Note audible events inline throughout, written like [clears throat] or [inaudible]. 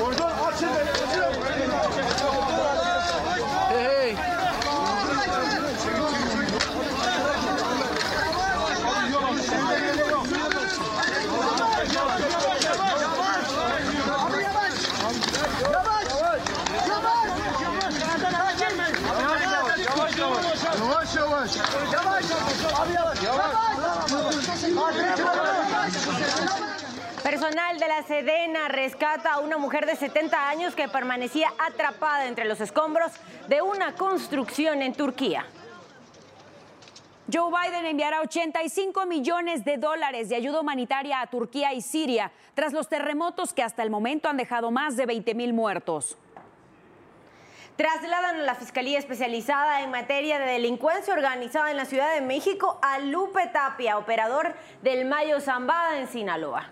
Buradan açın. Hey. hey. Yavaş yavaş. Yavaş yavaş. Abi yavaş. Yavaş. yavaş. yavaş. yavaş. yavaş. yavaş. yavaş. Personal de la Sedena rescata a una mujer de 70 años que permanecía atrapada entre los escombros de una construcción en Turquía. Joe Biden enviará 85 millones de dólares de ayuda humanitaria a Turquía y Siria tras los terremotos que hasta el momento han dejado más de 20 mil muertos. Trasladan a la Fiscalía Especializada en materia de delincuencia organizada en la Ciudad de México a Lupe Tapia, operador del Mayo Zambada en Sinaloa.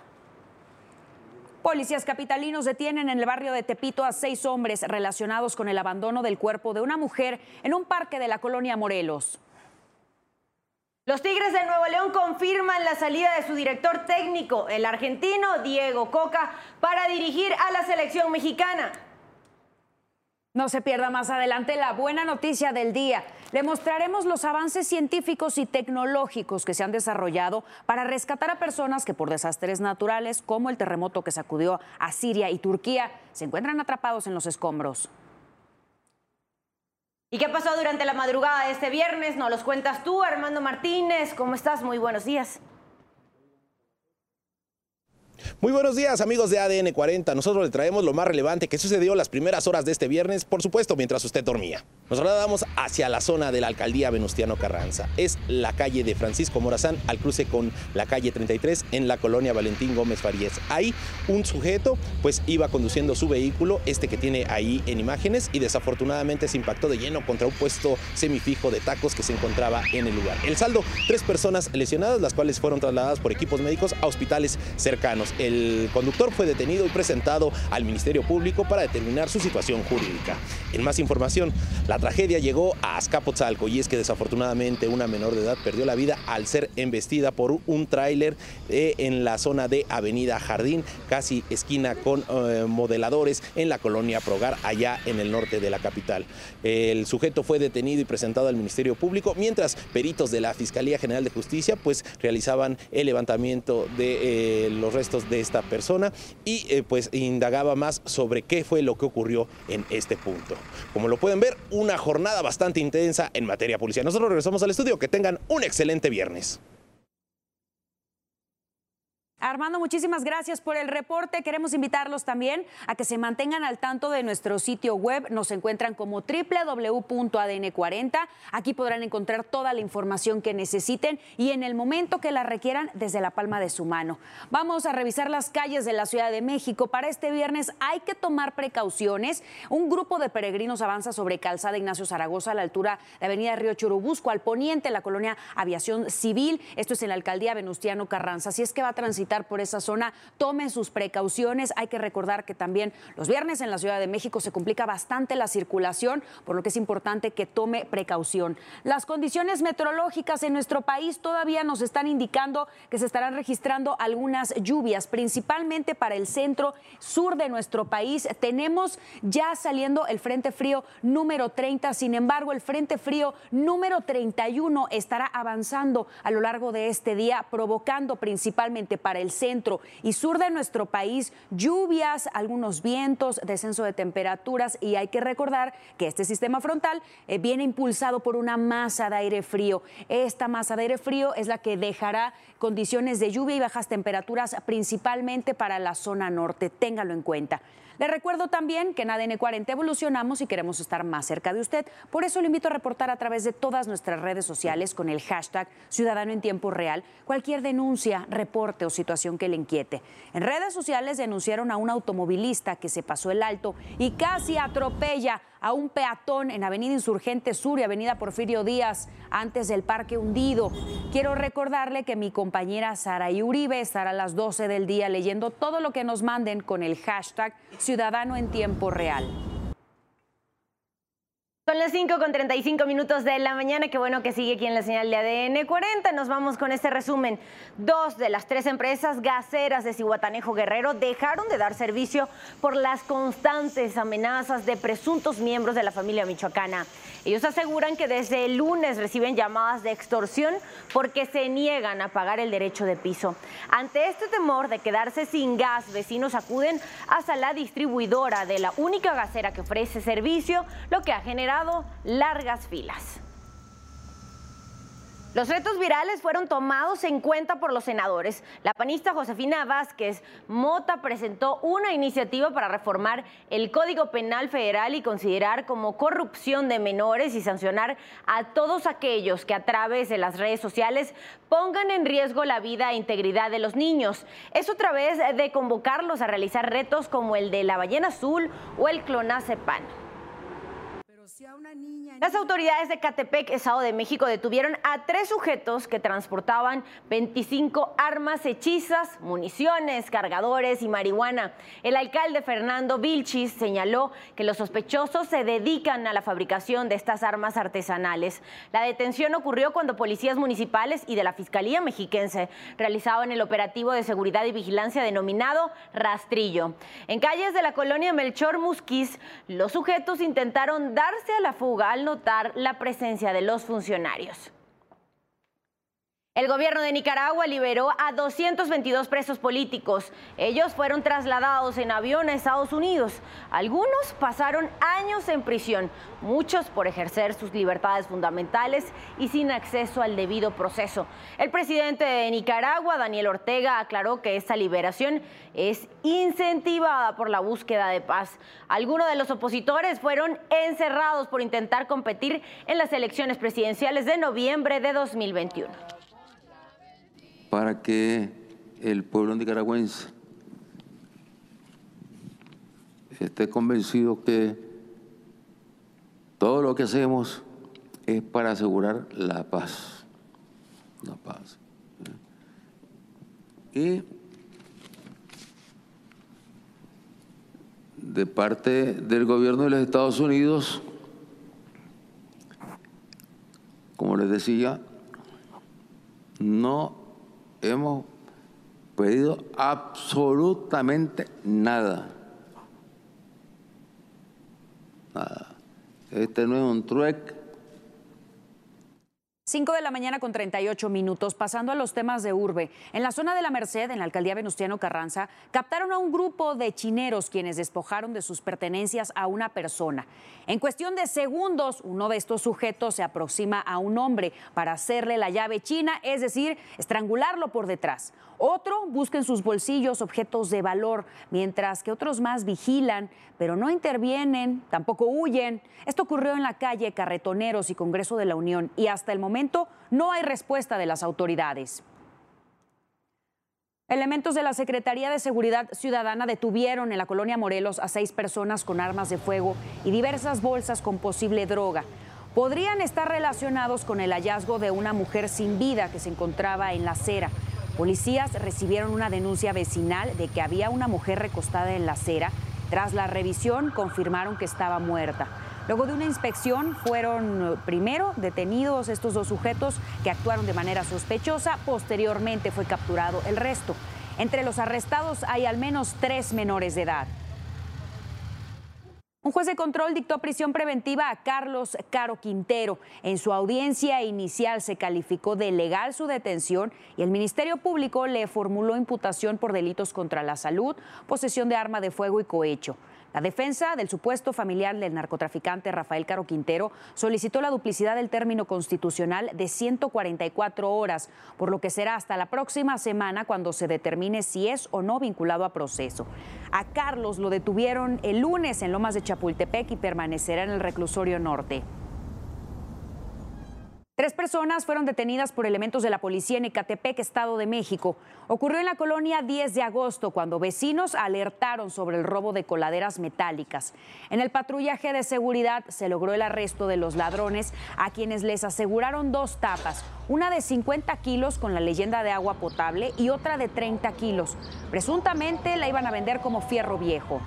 Policías capitalinos detienen en el barrio de Tepito a seis hombres relacionados con el abandono del cuerpo de una mujer en un parque de la colonia Morelos. Los Tigres de Nuevo León confirman la salida de su director técnico, el argentino Diego Coca, para dirigir a la selección mexicana. No se pierda más adelante la buena noticia del día. Le mostraremos los avances científicos y tecnológicos que se han desarrollado para rescatar a personas que por desastres naturales, como el terremoto que sacudió a Siria y Turquía, se encuentran atrapados en los escombros. ¿Y qué pasó durante la madrugada de este viernes? Nos los cuentas tú, Armando Martínez. ¿Cómo estás? Muy buenos días. Muy buenos días amigos de ADN 40. Nosotros le traemos lo más relevante que sucedió las primeras horas de este viernes, por supuesto mientras usted dormía. Nos trasladamos hacia la zona de la alcaldía Venustiano Carranza. Es la calle de Francisco Morazán al cruce con la calle 33 en la colonia Valentín Gómez Faríez. Ahí un sujeto pues iba conduciendo su vehículo, este que tiene ahí en imágenes, y desafortunadamente se impactó de lleno contra un puesto semifijo de tacos que se encontraba en el lugar. El saldo, tres personas lesionadas, las cuales fueron trasladadas por equipos médicos a hospitales cercanos. El conductor fue detenido y presentado al Ministerio Público para determinar su situación jurídica. En más información, la tragedia llegó a Azcapotzalco y es que desafortunadamente una menor de edad perdió la vida al ser embestida por un tráiler en la zona de Avenida Jardín, casi esquina con eh, modeladores en la colonia Progar, allá en el norte de la capital. El sujeto fue detenido y presentado al Ministerio Público, mientras peritos de la Fiscalía General de Justicia pues realizaban el levantamiento de eh, los restos de esta persona y eh, pues indagaba más sobre qué fue lo que ocurrió en este punto. Como lo pueden ver, una jornada bastante intensa en materia policial. Nosotros regresamos al estudio. Que tengan un excelente viernes. Armando, muchísimas gracias por el reporte. Queremos invitarlos también a que se mantengan al tanto de nuestro sitio web. Nos encuentran como www.adn40. Aquí podrán encontrar toda la información que necesiten y en el momento que la requieran desde la palma de su mano. Vamos a revisar las calles de la Ciudad de México. Para este viernes hay que tomar precauciones. Un grupo de peregrinos avanza sobre Calzada Ignacio Zaragoza a la altura de Avenida Río Churubusco, al poniente, la colonia Aviación Civil. Esto es en la alcaldía Venustiano Carranza. Si es que va a transitar por esa zona, tomen sus precauciones. Hay que recordar que también los viernes en la Ciudad de México se complica bastante la circulación, por lo que es importante que tome precaución. Las condiciones meteorológicas en nuestro país todavía nos están indicando que se estarán registrando algunas lluvias, principalmente para el centro sur de nuestro país. Tenemos ya saliendo el Frente Frío número 30, sin embargo, el Frente Frío número 31 estará avanzando a lo largo de este día, provocando principalmente para el el centro y sur de nuestro país, lluvias, algunos vientos, descenso de temperaturas y hay que recordar que este sistema frontal eh, viene impulsado por una masa de aire frío. Esta masa de aire frío es la que dejará condiciones de lluvia y bajas temperaturas principalmente para la zona norte. Téngalo en cuenta. Le recuerdo también que en ADN 40 evolucionamos y queremos estar más cerca de usted. Por eso lo invito a reportar a través de todas nuestras redes sociales con el hashtag Ciudadano en Tiempo Real cualquier denuncia, reporte o situación que le inquiete. En redes sociales denunciaron a un automovilista que se pasó el alto y casi atropella a un peatón en Avenida Insurgente Sur y Avenida Porfirio Díaz, antes del Parque Hundido. Quiero recordarle que mi compañera Sara Uribe estará a las 12 del día leyendo todo lo que nos manden con el hashtag Ciudadano en Tiempo Real. Son las 5 con 35 minutos de la mañana. Qué bueno que sigue aquí en la señal de ADN 40. Nos vamos con este resumen. Dos de las tres empresas gaseras de Cihuatanejo Guerrero dejaron de dar servicio por las constantes amenazas de presuntos miembros de la familia michoacana. Ellos aseguran que desde el lunes reciben llamadas de extorsión porque se niegan a pagar el derecho de piso. Ante este temor de quedarse sin gas, vecinos acuden hasta la distribuidora de la única gasera que ofrece servicio, lo que ha generado largas filas. Los retos virales fueron tomados en cuenta por los senadores. La panista Josefina Vázquez Mota presentó una iniciativa para reformar el Código Penal Federal y considerar como corrupción de menores y sancionar a todos aquellos que a través de las redes sociales pongan en riesgo la vida e integridad de los niños. Es otra vez de convocarlos a realizar retos como el de la ballena azul o el clonazepam. Las autoridades de Catepec, Estado de México, detuvieron a tres sujetos que transportaban 25 armas hechizas, municiones, cargadores y marihuana. El alcalde Fernando Vilchis señaló que los sospechosos se dedican a la fabricación de estas armas artesanales. La detención ocurrió cuando policías municipales y de la Fiscalía Mexiquense realizaban el operativo de seguridad y vigilancia denominado Rastrillo. En calles de la colonia Melchor Musquiz, los sujetos intentaron dar a la fuga al la presencia de los funcionarios. El gobierno de Nicaragua liberó a 222 presos políticos. Ellos fueron trasladados en avión a Estados Unidos. Algunos pasaron años en prisión, muchos por ejercer sus libertades fundamentales y sin acceso al debido proceso. El presidente de Nicaragua, Daniel Ortega, aclaró que esta liberación es incentivada por la búsqueda de paz. Algunos de los opositores fueron encerrados por intentar competir en las elecciones presidenciales de noviembre de 2021 para que el pueblo nicaragüense esté convencido que todo lo que hacemos es para asegurar la paz. La paz. Y de parte del gobierno de los Estados Unidos, como les decía, no hemos pedido absolutamente nada. Nada. Este no es un trueque 5 de la mañana con 38 minutos, pasando a los temas de urbe. En la zona de la Merced, en la alcaldía Venustiano Carranza, captaron a un grupo de chineros quienes despojaron de sus pertenencias a una persona. En cuestión de segundos, uno de estos sujetos se aproxima a un hombre para hacerle la llave china, es decir, estrangularlo por detrás. Otro busca en sus bolsillos objetos de valor, mientras que otros más vigilan, pero no intervienen, tampoco huyen. Esto ocurrió en la calle Carretoneros y Congreso de la Unión y hasta el momento no hay respuesta de las autoridades. Elementos de la Secretaría de Seguridad Ciudadana detuvieron en la colonia Morelos a seis personas con armas de fuego y diversas bolsas con posible droga. Podrían estar relacionados con el hallazgo de una mujer sin vida que se encontraba en la acera. Policías recibieron una denuncia vecinal de que había una mujer recostada en la acera. Tras la revisión confirmaron que estaba muerta. Luego de una inspección fueron primero detenidos estos dos sujetos que actuaron de manera sospechosa, posteriormente fue capturado el resto. Entre los arrestados hay al menos tres menores de edad. Un juez de control dictó prisión preventiva a Carlos Caro Quintero. En su audiencia inicial se calificó de legal su detención y el Ministerio Público le formuló imputación por delitos contra la salud, posesión de arma de fuego y cohecho. La defensa del supuesto familiar del narcotraficante Rafael Caro Quintero solicitó la duplicidad del término constitucional de 144 horas, por lo que será hasta la próxima semana cuando se determine si es o no vinculado a proceso. A Carlos lo detuvieron el lunes en Lomas de Chapultepec y permanecerá en el reclusorio norte. Tres personas fueron detenidas por elementos de la policía en Ecatepec, Estado de México. Ocurrió en la colonia 10 de agosto, cuando vecinos alertaron sobre el robo de coladeras metálicas. En el patrullaje de seguridad se logró el arresto de los ladrones, a quienes les aseguraron dos tapas, una de 50 kilos con la leyenda de agua potable y otra de 30 kilos. Presuntamente la iban a vender como fierro viejo.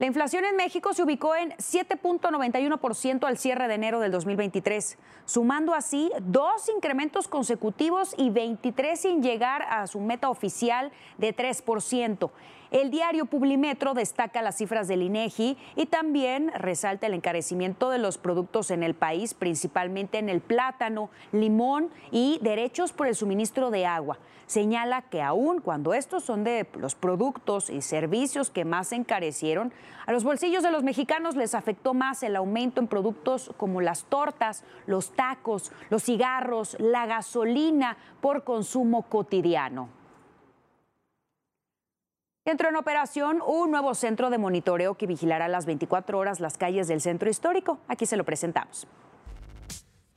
La inflación en México se ubicó en 7.91% al cierre de enero del 2023, sumando así dos incrementos consecutivos y 23 sin llegar a su meta oficial de 3%. El diario Publimetro destaca las cifras del INEGI y también resalta el encarecimiento de los productos en el país, principalmente en el plátano, limón y derechos por el suministro de agua. Señala que aún cuando estos son de los productos y servicios que más se encarecieron, a los bolsillos de los mexicanos les afectó más el aumento en productos como las tortas, los tacos, los cigarros, la gasolina por consumo cotidiano. Entró en operación un nuevo centro de monitoreo que vigilará las 24 horas las calles del centro histórico. Aquí se lo presentamos.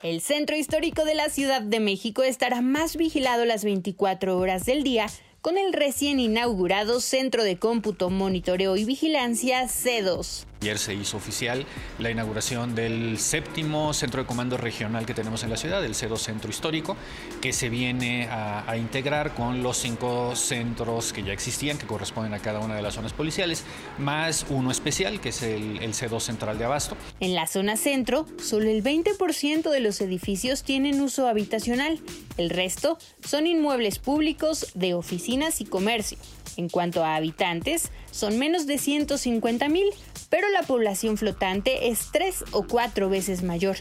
El centro histórico de la Ciudad de México estará más vigilado las 24 horas del día con el recién inaugurado Centro de Cómputo, Monitoreo y Vigilancia C2. Ayer se hizo oficial la inauguración del séptimo centro de comando regional que tenemos en la ciudad, el C2 Centro Histórico, que se viene a, integrar con los cinco centros que ya existían, que corresponden a cada una de las zonas policiales, más uno especial, que es el, el C2 Central de Abasto. En la zona centro, solo el 20% de los edificios tienen uso habitacional. El resto son inmuebles públicos de oficinas y comercio. En cuanto a habitantes, son menos de 150 mil, pero la población flotante es tres o cuatro veces mayor.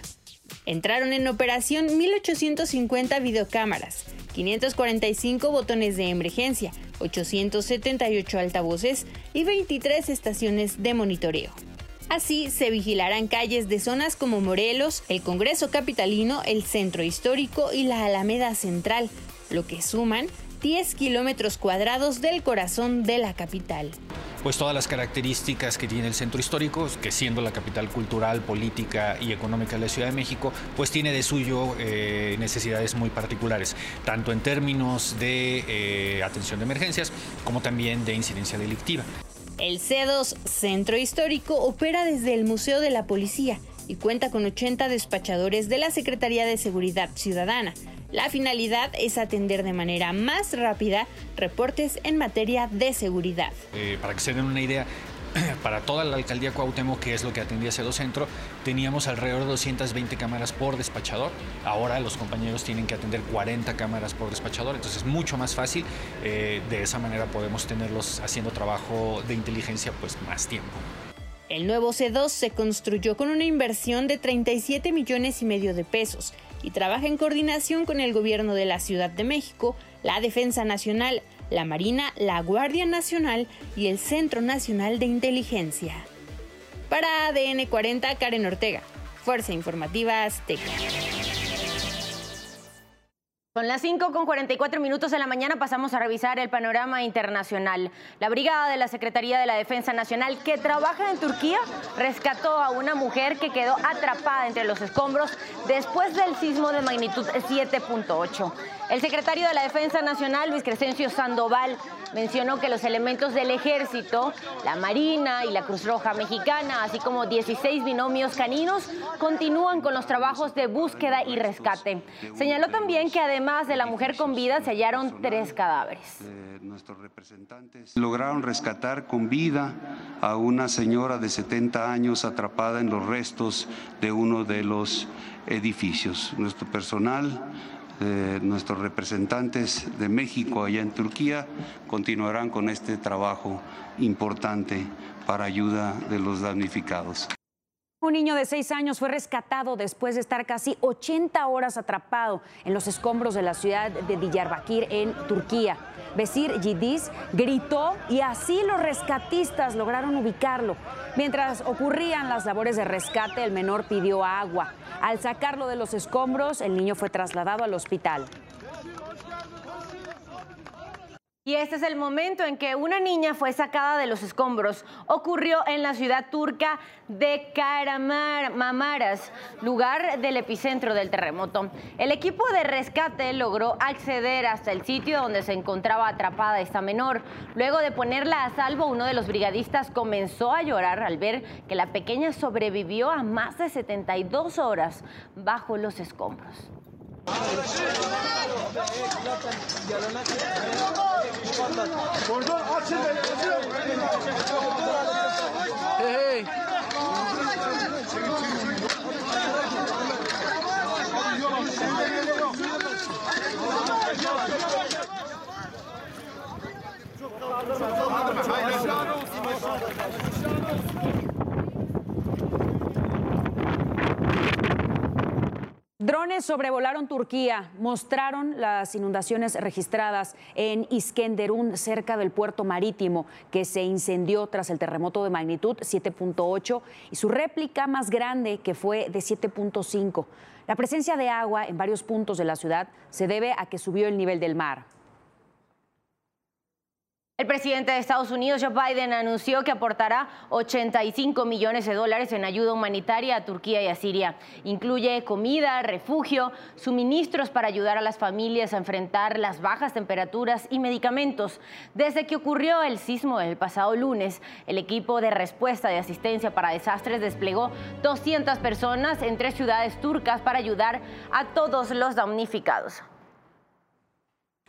Entraron en operación 1.850 videocámaras, 545 botones de emergencia, 878 altavoces y 23 estaciones de monitoreo. Así se vigilarán calles de zonas como Morelos, el Congreso Capitalino, el Centro Histórico y la Alameda Central, lo que suman 10 kilómetros cuadrados del corazón de la capital. Pues todas las características que tiene el centro histórico, que siendo la capital cultural, política y económica de la Ciudad de México, pues tiene de suyo eh, necesidades muy particulares, tanto en términos de eh, atención de emergencias como también de incidencia delictiva. El C2 Centro Histórico opera desde el Museo de la Policía y cuenta con 80 despachadores de la Secretaría de Seguridad Ciudadana, la finalidad es atender de manera más rápida reportes en materia de seguridad. Eh, para que se den una idea, [clears throat] para toda la alcaldía Cuauhtémoc, que es lo que atendía ese Centro, teníamos alrededor de 220 cámaras por despachador. Ahora los compañeros tienen que atender 40 cámaras por despachador, entonces es mucho más fácil. Eh, de esa manera podemos tenerlos haciendo trabajo de inteligencia pues más tiempo. El nuevo C2 se construyó con una inversión de 37 millones y medio de pesos y trabaja en coordinación con el gobierno de la Ciudad de México, la Defensa Nacional, la Marina, la Guardia Nacional y el Centro Nacional de Inteligencia. Para ADN 40, Karen Ortega, Fuerza Informativa Azteca. Son las 5 con 44 minutos de la mañana pasamos a revisar el panorama internacional. La brigada de la Secretaría de la Defensa Nacional que trabaja en Turquía rescató a una mujer que quedó atrapada entre los escombros después del sismo de magnitud 7.8. El secretario de la Defensa Nacional, Luis Crescencio Sandoval, mencionó que los elementos del ejército, la Marina y la Cruz Roja Mexicana, así como 16 binomios caninos, continúan con los trabajos de búsqueda y rescate. Señaló también que además de la mujer con vida se hallaron tres cadáveres. Nuestros representantes lograron rescatar con vida a una señora de 70 años atrapada en los restos de uno de los edificios. Nuestro personal nuestros representantes de México allá en Turquía continuarán con este trabajo importante para ayuda de los damnificados. Un niño de seis años fue rescatado después de estar casi 80 horas atrapado en los escombros de la ciudad de Diyarbakir en Turquía. Besir Yildiz gritó y así los rescatistas lograron ubicarlo. Mientras ocurrían las labores de rescate, el menor pidió agua. Al sacarlo de los escombros, el niño fue trasladado al hospital. Y este es el momento en que una niña fue sacada de los escombros. Ocurrió en la ciudad turca de Karamamaras, lugar del epicentro del terremoto. El equipo de rescate logró acceder hasta el sitio donde se encontraba atrapada esta menor. Luego de ponerla a salvo, uno de los brigadistas comenzó a llorar al ver que la pequeña sobrevivió a más de 72 horas bajo los escombros. Buradan açın beni, açın. Hey hey. Çok kaldırma. Kaldırma. Hayır, şahane olsun. Şahane olsun. Drones sobrevolaron Turquía, mostraron las inundaciones registradas en Iskenderun, cerca del puerto marítimo, que se incendió tras el terremoto de magnitud 7.8 y su réplica más grande, que fue de 7.5. La presencia de agua en varios puntos de la ciudad se debe a que subió el nivel del mar. El presidente de Estados Unidos, Joe Biden, anunció que aportará 85 millones de dólares en ayuda humanitaria a Turquía y a Siria. Incluye comida, refugio, suministros para ayudar a las familias a enfrentar las bajas temperaturas y medicamentos. Desde que ocurrió el sismo el pasado lunes, el equipo de respuesta de asistencia para desastres desplegó 200 personas en tres ciudades turcas para ayudar a todos los damnificados.